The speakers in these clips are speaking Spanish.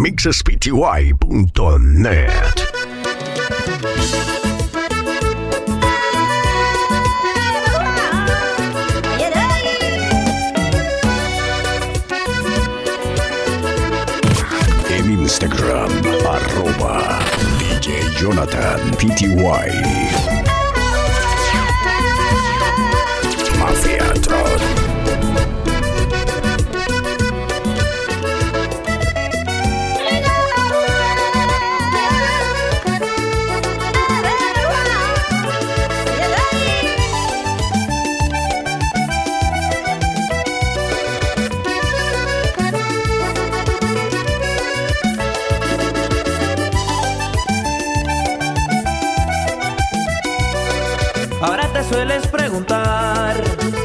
mixespty.net. En Instagram, arroba DJ Jonathan PTY.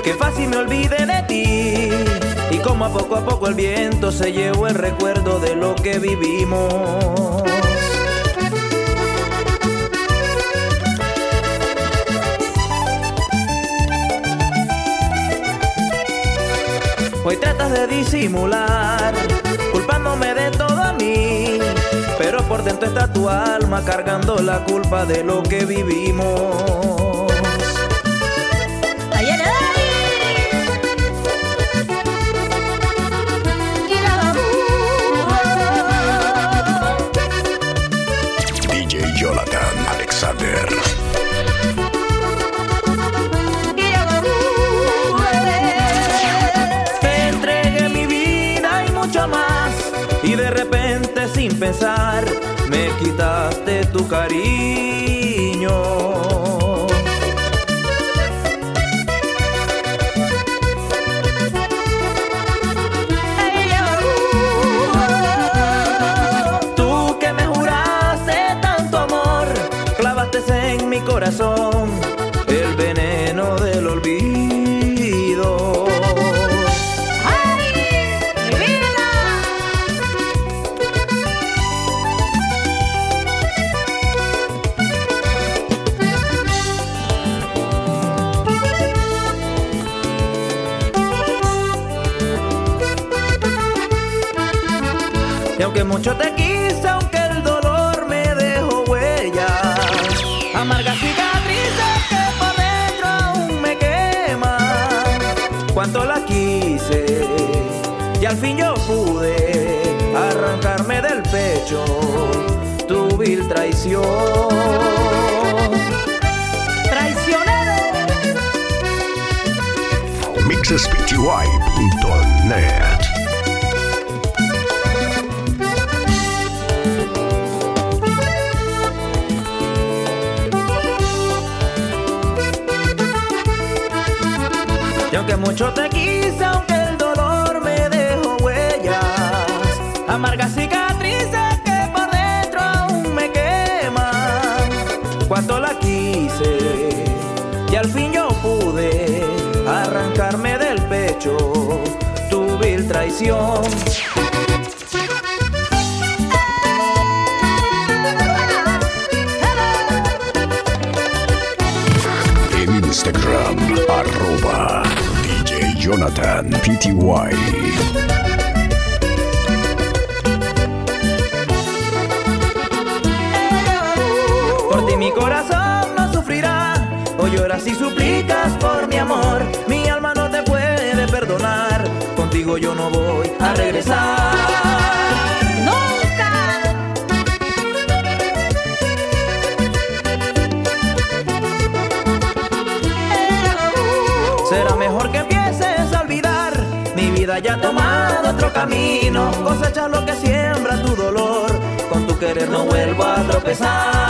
Qué fácil me olvide de ti y cómo a poco a poco el viento se llevó el recuerdo de lo que vivimos. Hoy tratas de disimular, culpándome de todo a mí, pero por dentro está tu alma cargando la culpa de lo que vivimos. mixespty.net. Y aunque mucho te quise, aunque el dolor me dejó huellas, amargas cicatrices que por dentro aún me queman. Cuánto la quise traición. En Instagram, arroba DJ Jonathan PTY. Por ti mi corazón no sufrirá, o lloras y suplicas por mi amor. Contigo yo no voy a regresar. ¡Nunca! Será mejor que empieces a olvidar. Mi vida ya ha tomado otro camino. Cosecha lo que siembra tu dolor. Con tu querer no vuelvo a tropezar.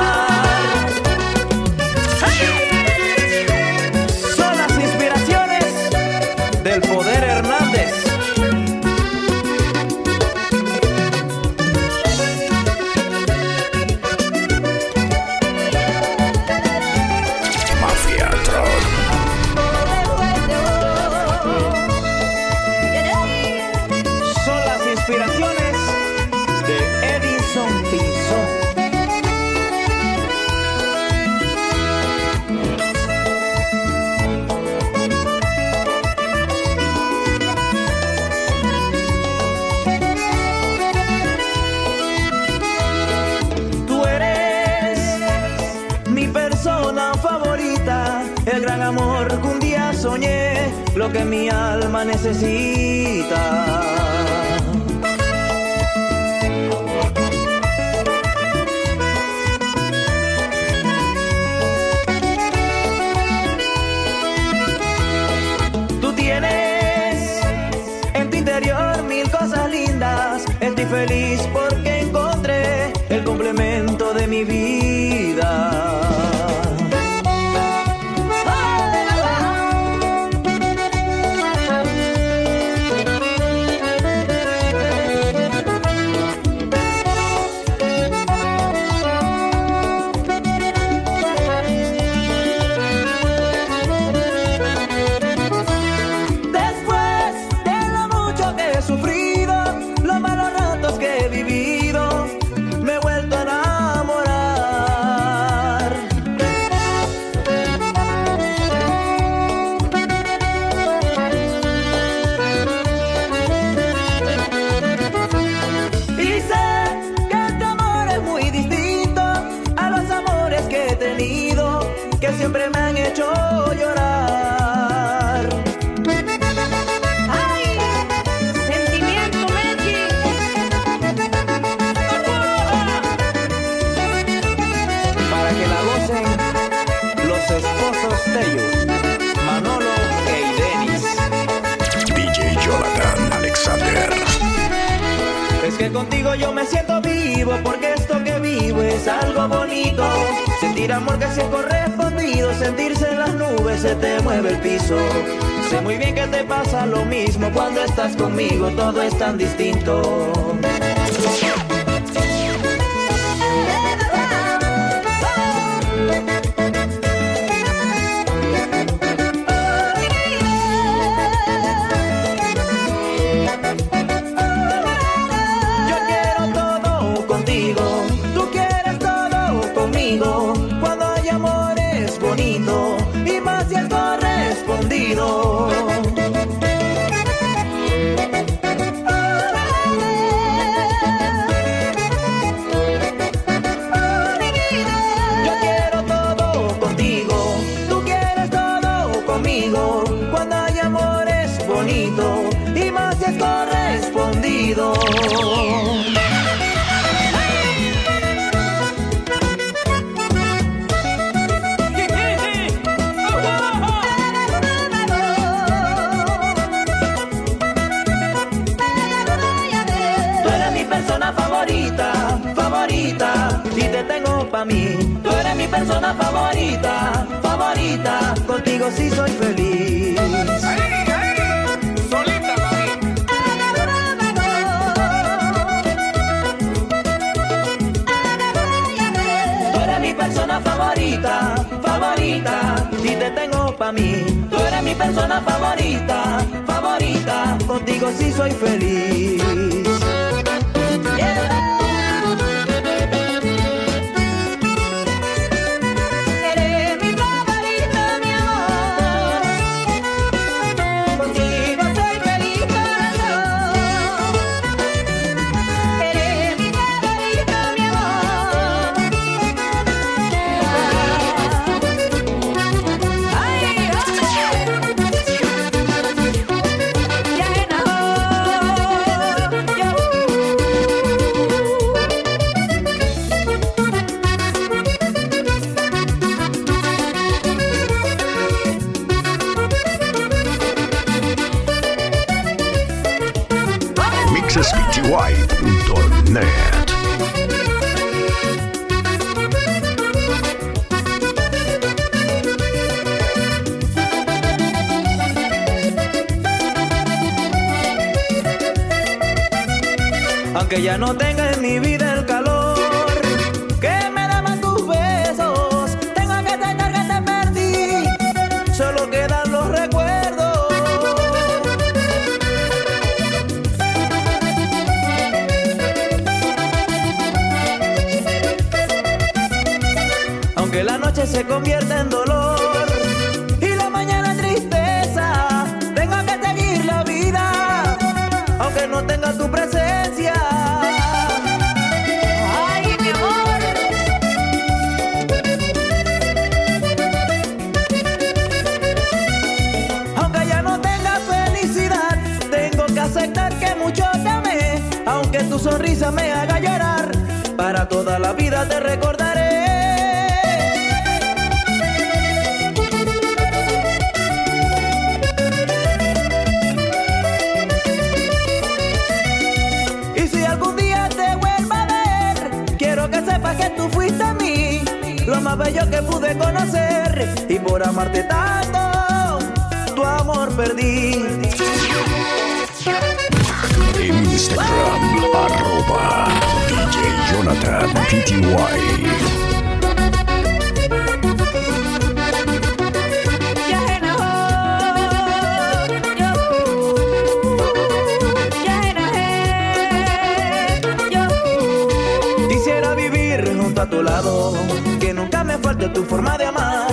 Junto a tu lado, que nunca me falte tu forma de amar.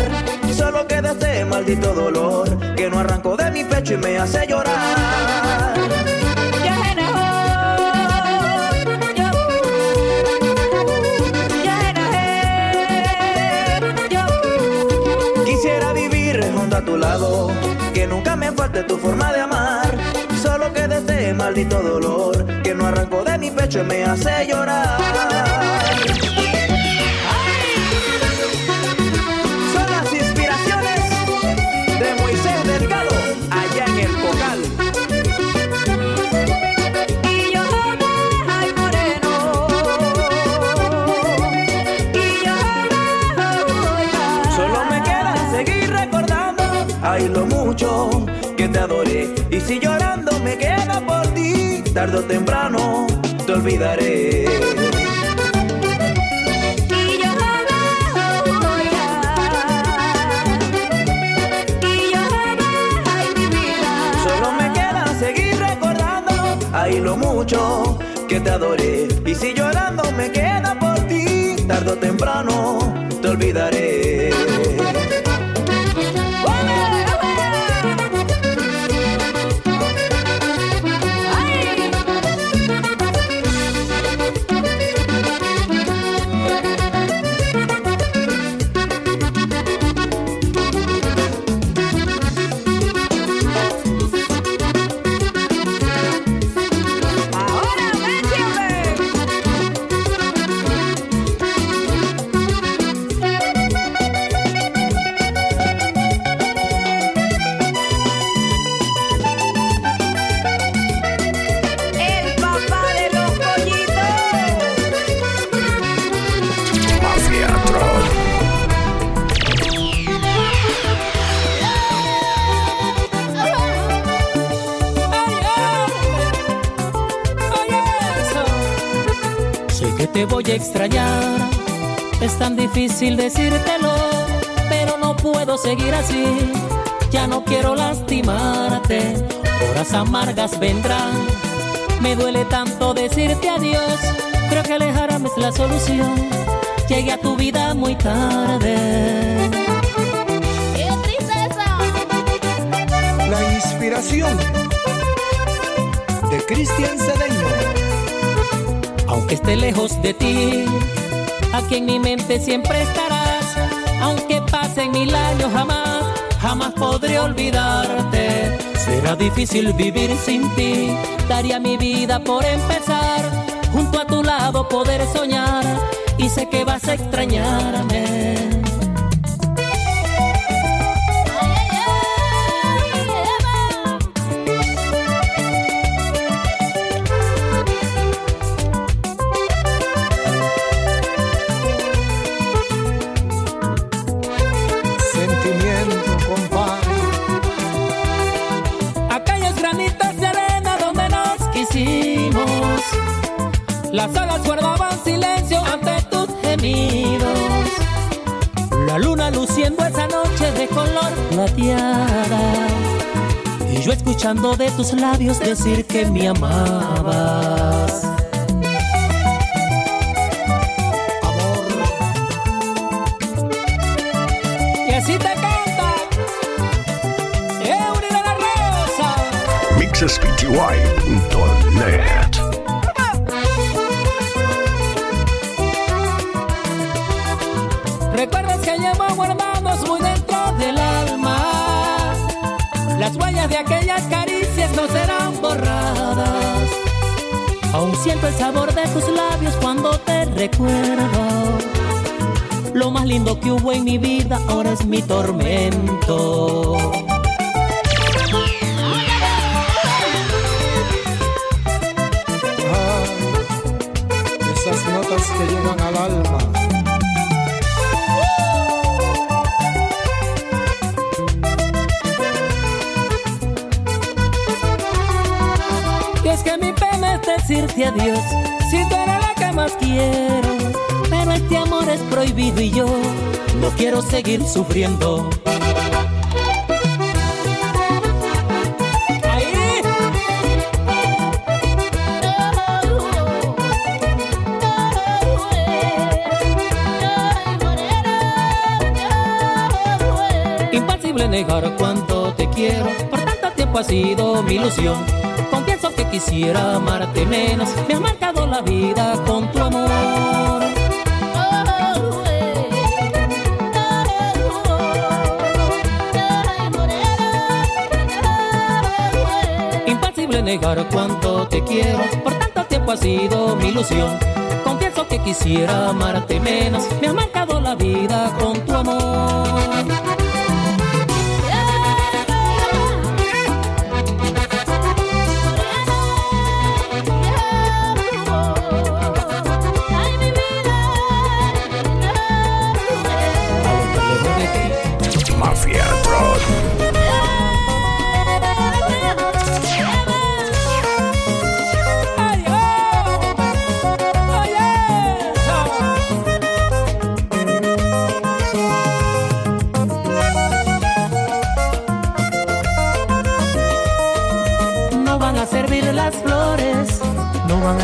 Solo quede este maldito dolor que no arrancó de mi pecho y me hace llorar. Tu lado, que nunca me falte tu forma de amar. Solo quede este maldito dolor que no arrancó de mi pecho y me hace llorar. Te adoré. Y si llorando me quedo por ti, tarde o temprano te olvidaré. Y yo voy y yo ay mi vida. Solo me queda seguir recordando, ay lo mucho que te adoré. Y si llorando me queda por ti, tarde o temprano te olvidaré. Extrañar, es tan difícil decírtelo, pero no puedo seguir así. Ya no quiero lastimarte, horas amargas vendrán. Me duele tanto decirte adiós, creo que alejarme es la solución. Llegué a tu vida muy tarde. ¡Qué tristeza! La inspiración de Cristian Cedeño. Esté lejos de ti, aquí en mi mente siempre estarás. Aunque pasen mil años jamás, jamás podré olvidarte. Será difícil vivir sin ti, daría mi vida por empezar. Junto a tu lado poder soñar y sé que vas a extrañarme. Y yo escuchando de tus labios decir que me amabas. Amor, Y así te canta. Eury de la Rosa. mixespty.net. Las huellas de aquellas caricias no serán borradas. Aún siento el sabor de tus labios cuando te recuerdo. Lo más lindo que hubo en mi vida ahora es mi tormento. Ay, esas notas que llegan al alma. Adiós, si tú eres la que más quiero. Pero este amor es prohibido y yo no quiero seguir sufriendo. Ahí. Imposible negar cuánto te quiero, por tanto tiempo ha sido mi ilusión. Quisiera amarte menos, me has marcado la vida con tu amor. Imposible negar cuánto te quiero, por tanto tiempo ha sido mi ilusión. Confieso que quisiera amarte menos, me has marcado la vida con tu amor.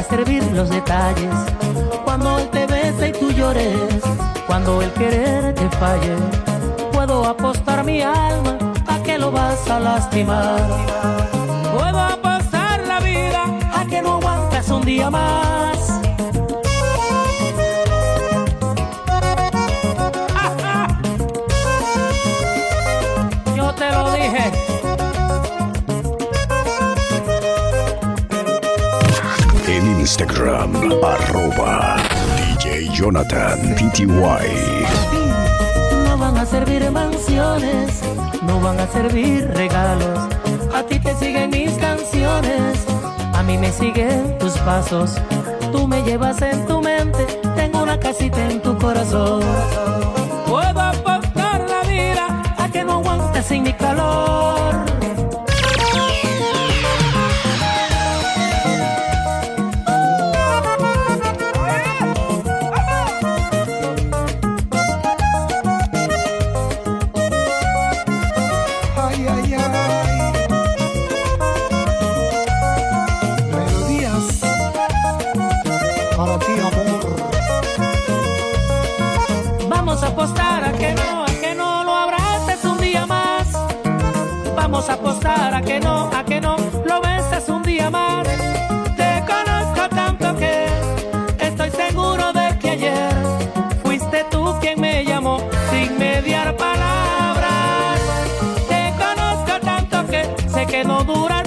Servir los detalles. Cuando él te bese y tú llores, cuando el querer te falle, puedo apostar mi alma a que lo vas a lastimar. Puedo apostar la vida a que no aguantas un día más. Instagram, arroba DJ Jonathan PTY. No van a servir mansiones, no van a servir regalos. A ti te siguen mis canciones, a mí me siguen tus pasos. Tú me llevas en tu mente, tengo una casita en tu corazón. Puedo apostar la vida a que no aguantes sin mi calor. Vamos a apostar a que no, a que no lo beses un día más. Te conozco tanto que estoy seguro de que ayer fuiste tú quien me llamó sin mediar palabras. Te conozco tanto que sé que no duras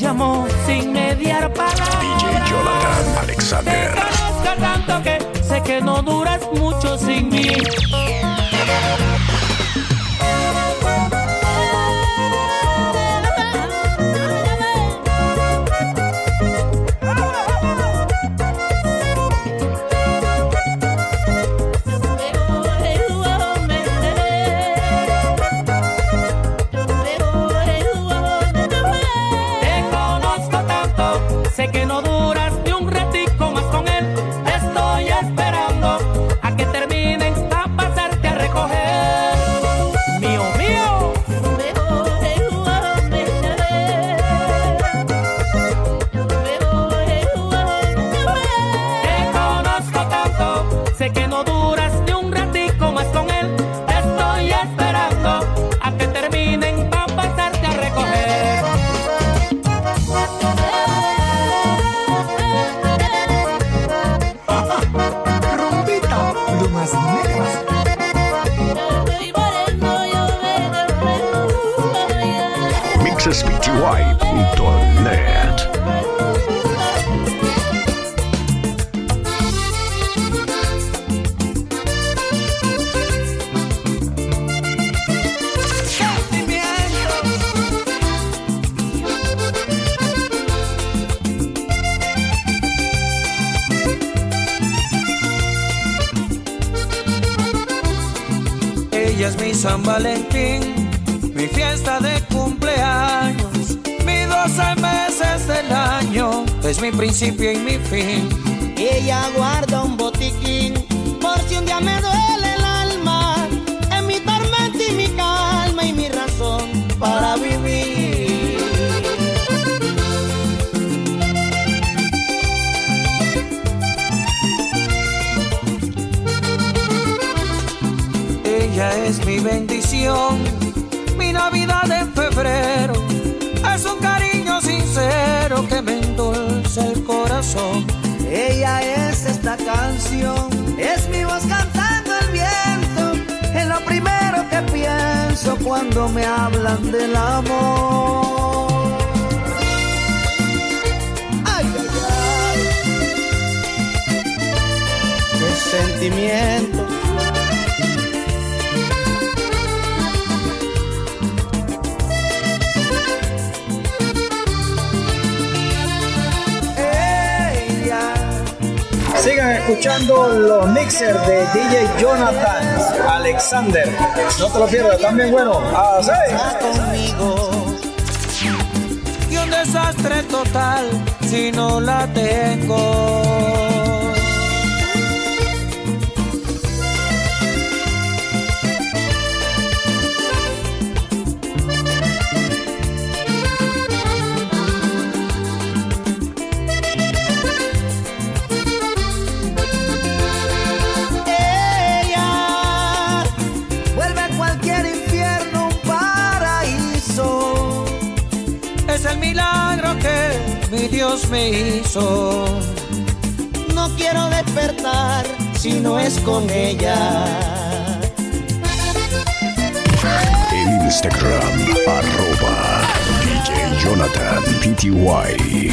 llamó sin mediar palabras. DJ Jonathan Te Alexander. conozco tanto que sé que no duras mucho sin mí. Ella es mi San Valentín, mi fiesta de cumpleaños, mis 12 meses del año, es mi principio y mi fin. Ella guarda un botiquín por si un día me duele Es mi bendición, mi Navidad en febrero, es un cariño sincero que me endulce el corazón. Ella es esta canción, es mi voz cantando el viento. Es lo primero que pienso cuando me hablan del amor. Sentimiento. Sigan escuchando los mixers de DJ Jonathan Alexander. No te lo pierdas, también bueno. Ah, ¿sí? está conmigo. Y un desastre total si no la tengo. Dios me hizo. No quiero despertar si no es con ella. En Instagram, arroba DJ Jonathan PTY.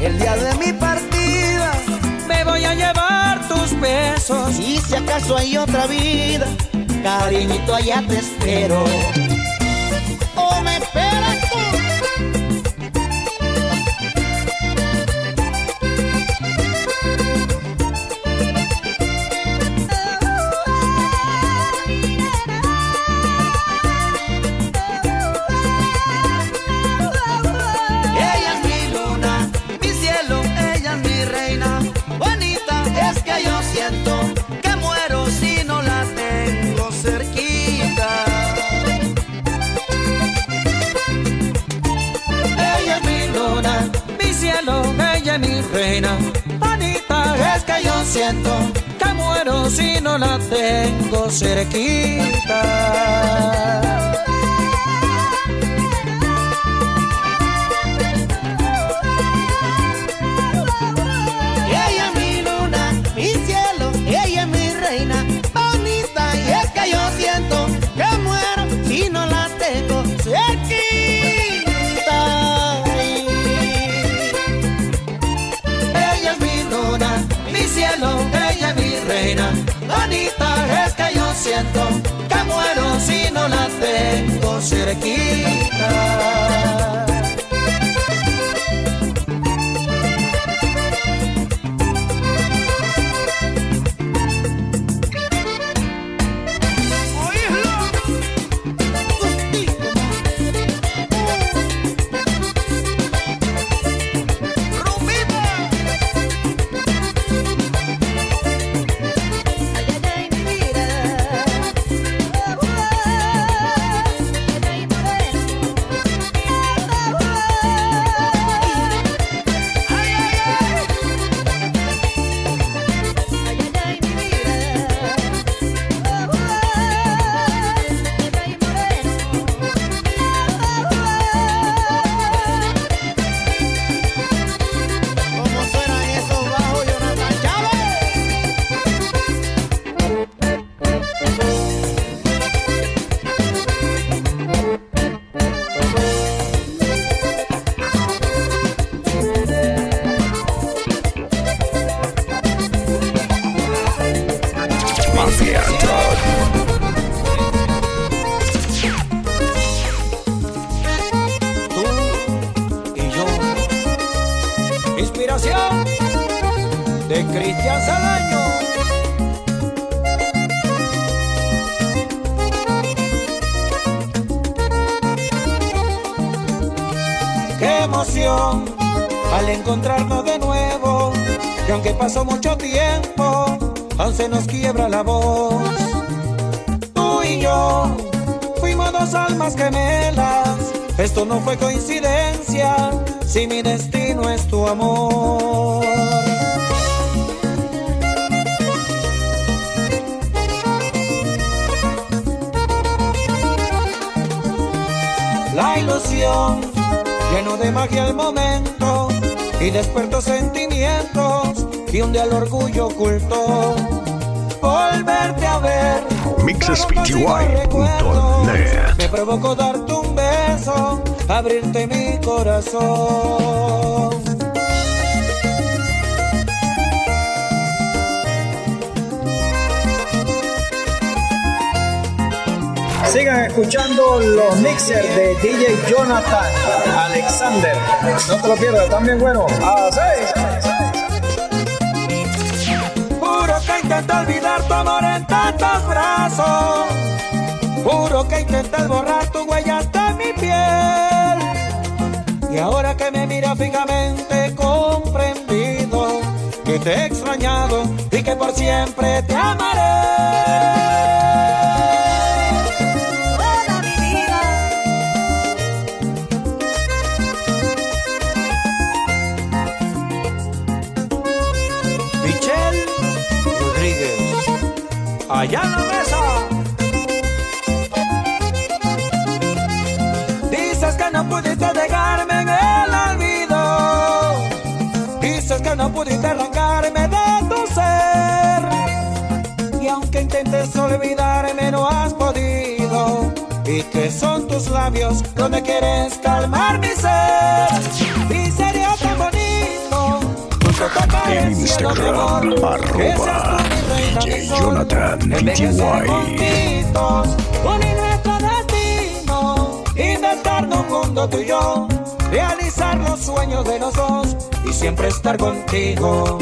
El día de mi partida, Me voy a llevar tus besos. y si acaso hay otra vida, cariñito allá te espero. Es mi reina. Anita, es que yo siento que muero si no la tengo cerquita. Reina. Bonita es que yo siento que muero si no la tengo cerquita. Esto no fue coincidencia, si mi destino es tu amor. La ilusión lleno de magia el momento y despertó sentimientos que un día el orgullo ocultó. Volverte a ver. MixSPTY.net. Me provocó darte un beso, abrirte mi corazón. Sigan escuchando los mixers de DJ Jonathan Alexander. No te lo pierdas, también bueno. A seis. Juro que intenté olvidar tu amor en tantos brazos. Juro que intenté borrar tu huella hasta mi piel. Y ahora que me mira fijamente he comprendido que te he extrañado y que por siempre te amaré. Toda mi vida. Michelle Rodríguez. Allá Y aunque intentes olvidarme, no has podido. Y que son tus labios donde quieres calmar mi ser. Y sería tan bonito. junto a tocar En el cielo, Instagram, amor, que arroba seas tú mi reina, DJ Jonathan PTY. unir nuestro destino, inventarnos un mundo tú y yo, realizar los sueños de los dos y siempre estar contigo.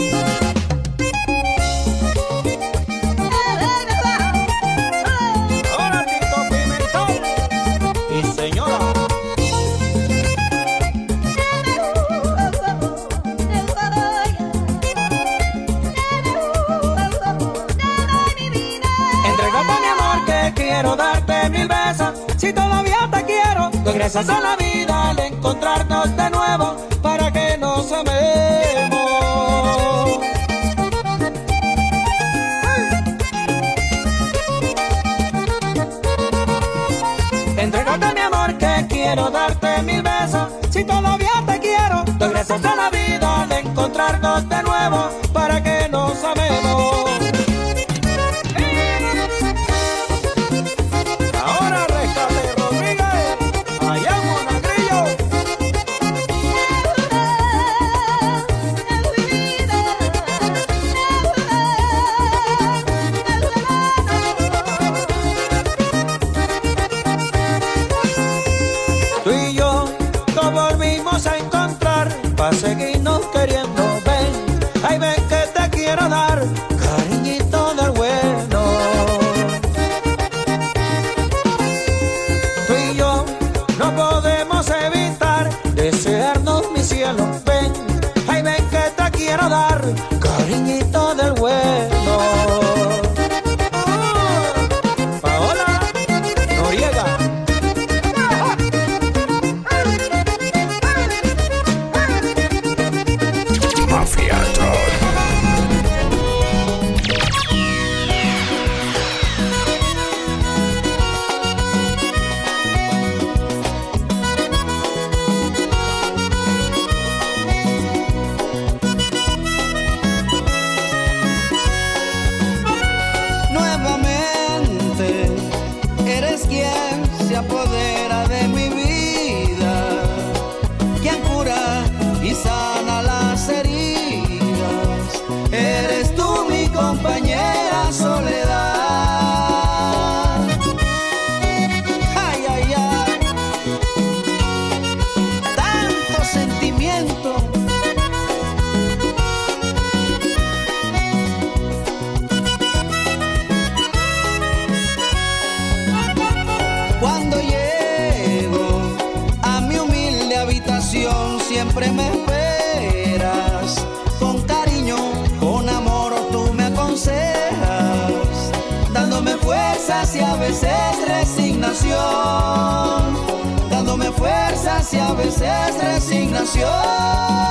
Gracias a la vida al encontrarnos veces resignación.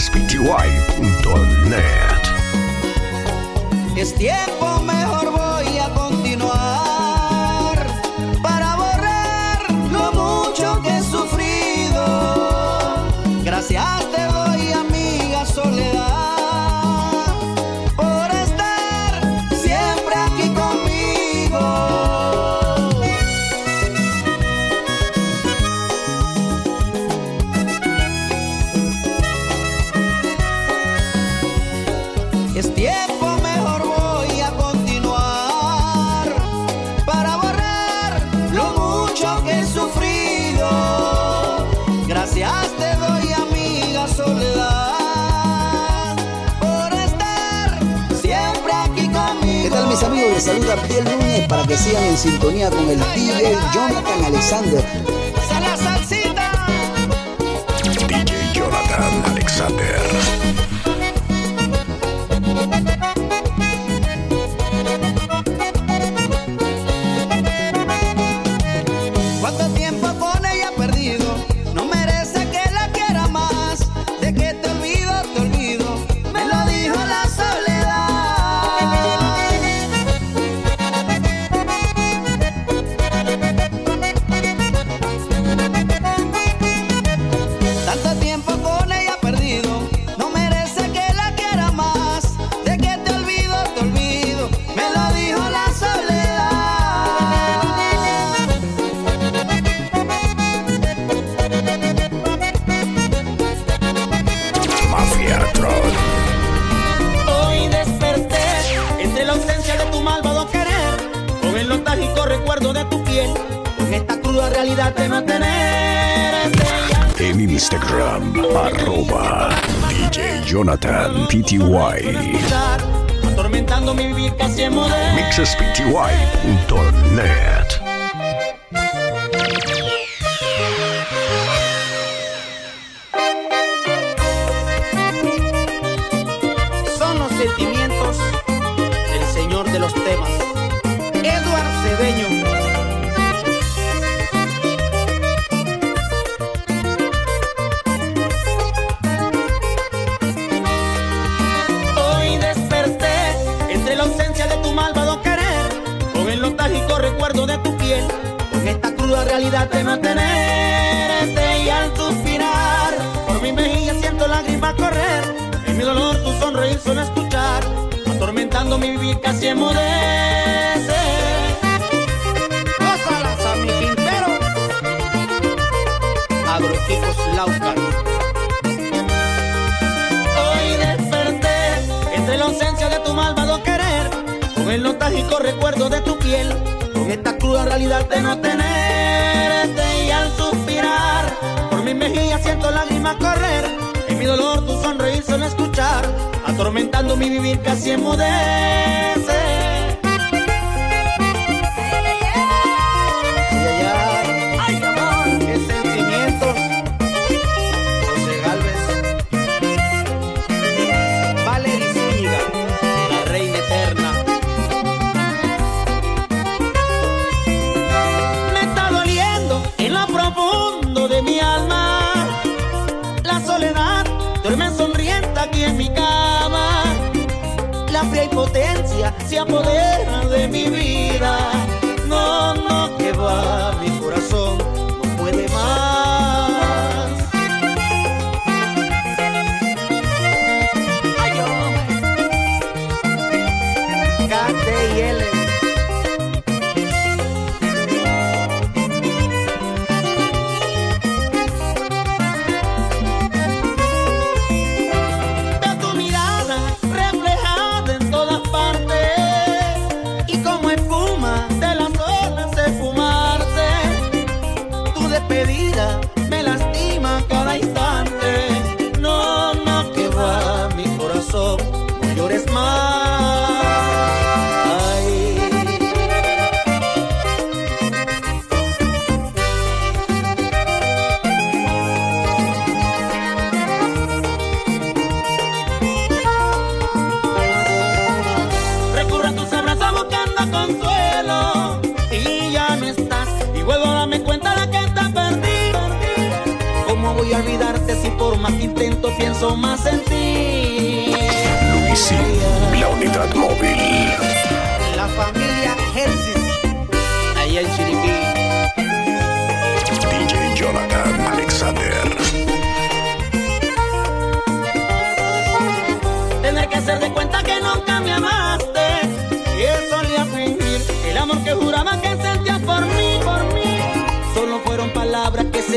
sspty.net. Es tiempo amigos, les saluda Piel Núñez para que sigan en sintonía con el DJ Jonathan Alexander. DJ Jonathan Alexander. malvado querer, con el nostálgico recuerdo de tu piel, con esta cruda realidad de mantenerte y al suspirar, por mi mejilla siento lágrimas correr, en mi dolor tu sonreír suena escuchar, atormentando mi vivir casi enmudece. Gózalas. nostálgico recuerdo de tu piel. Con esta cruda realidad de no tenerte y al suspirar, por mi mejilla siento lágrimas correr. En mi dolor tu sonreír solo escuchar, atormentando mi vivir casi enmudece. Poder.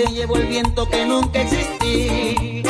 llevo el viento que nunca existí.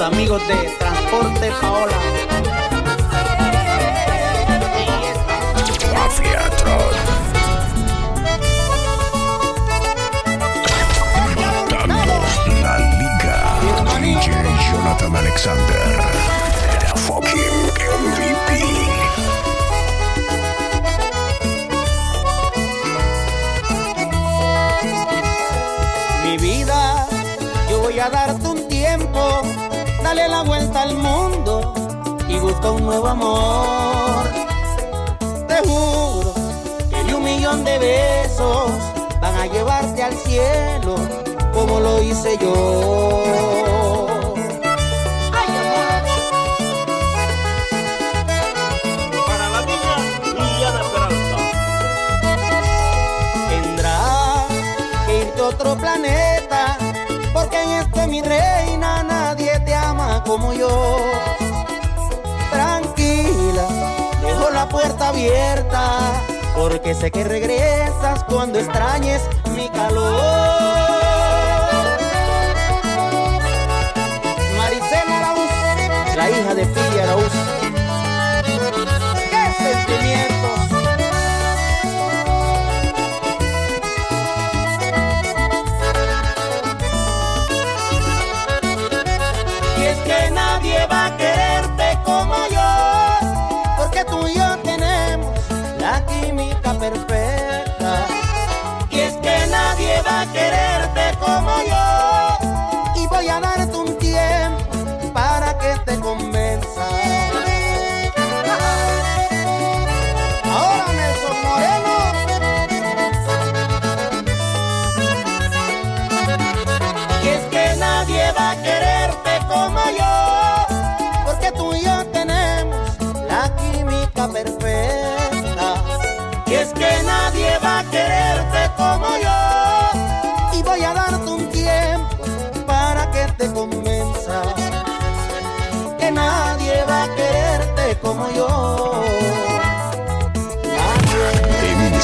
amigos de Transporte Paola. Mafia Tron. Dando la liga. DJ Jonathan Alexander. nuevo amor. Te juro que ni un millón de besos van a llevarte al cielo como lo hice yo. otro planeta, porque en este mi reina nadie te ama como yo. la puerta abierta, porque sé que regresas cuando extrañes mi calor. Maricela Arauz, la hija de Pilla Arauz.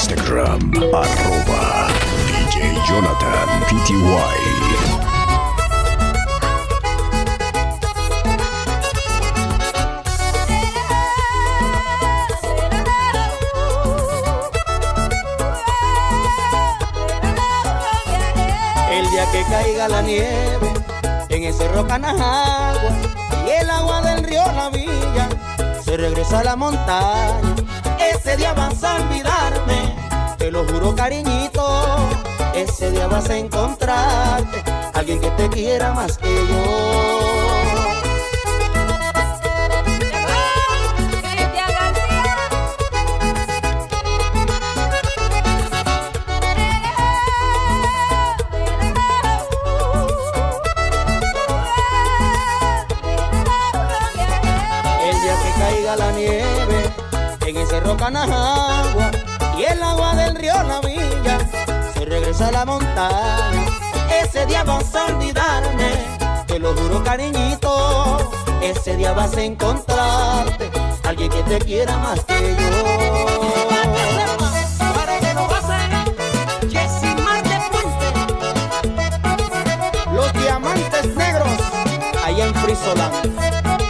Instagram, arroba DJ Jonathan PTY. El día que caiga la nieve en el cerro y el agua del río La Villa se regresa a la montaña. Ese día vas a olvidarme, te lo juro cariñito. Ese día vas a encontrarte alguien que te quiera más que yo. Cerro Canajagua y el agua del río La Villa se regresa a la montaña. Ese día vas a olvidarme, te lo juro cariñito. Ese día vas a encontrarte alguien que te quiera más que yo. Los diamantes negros allá en Frisoland.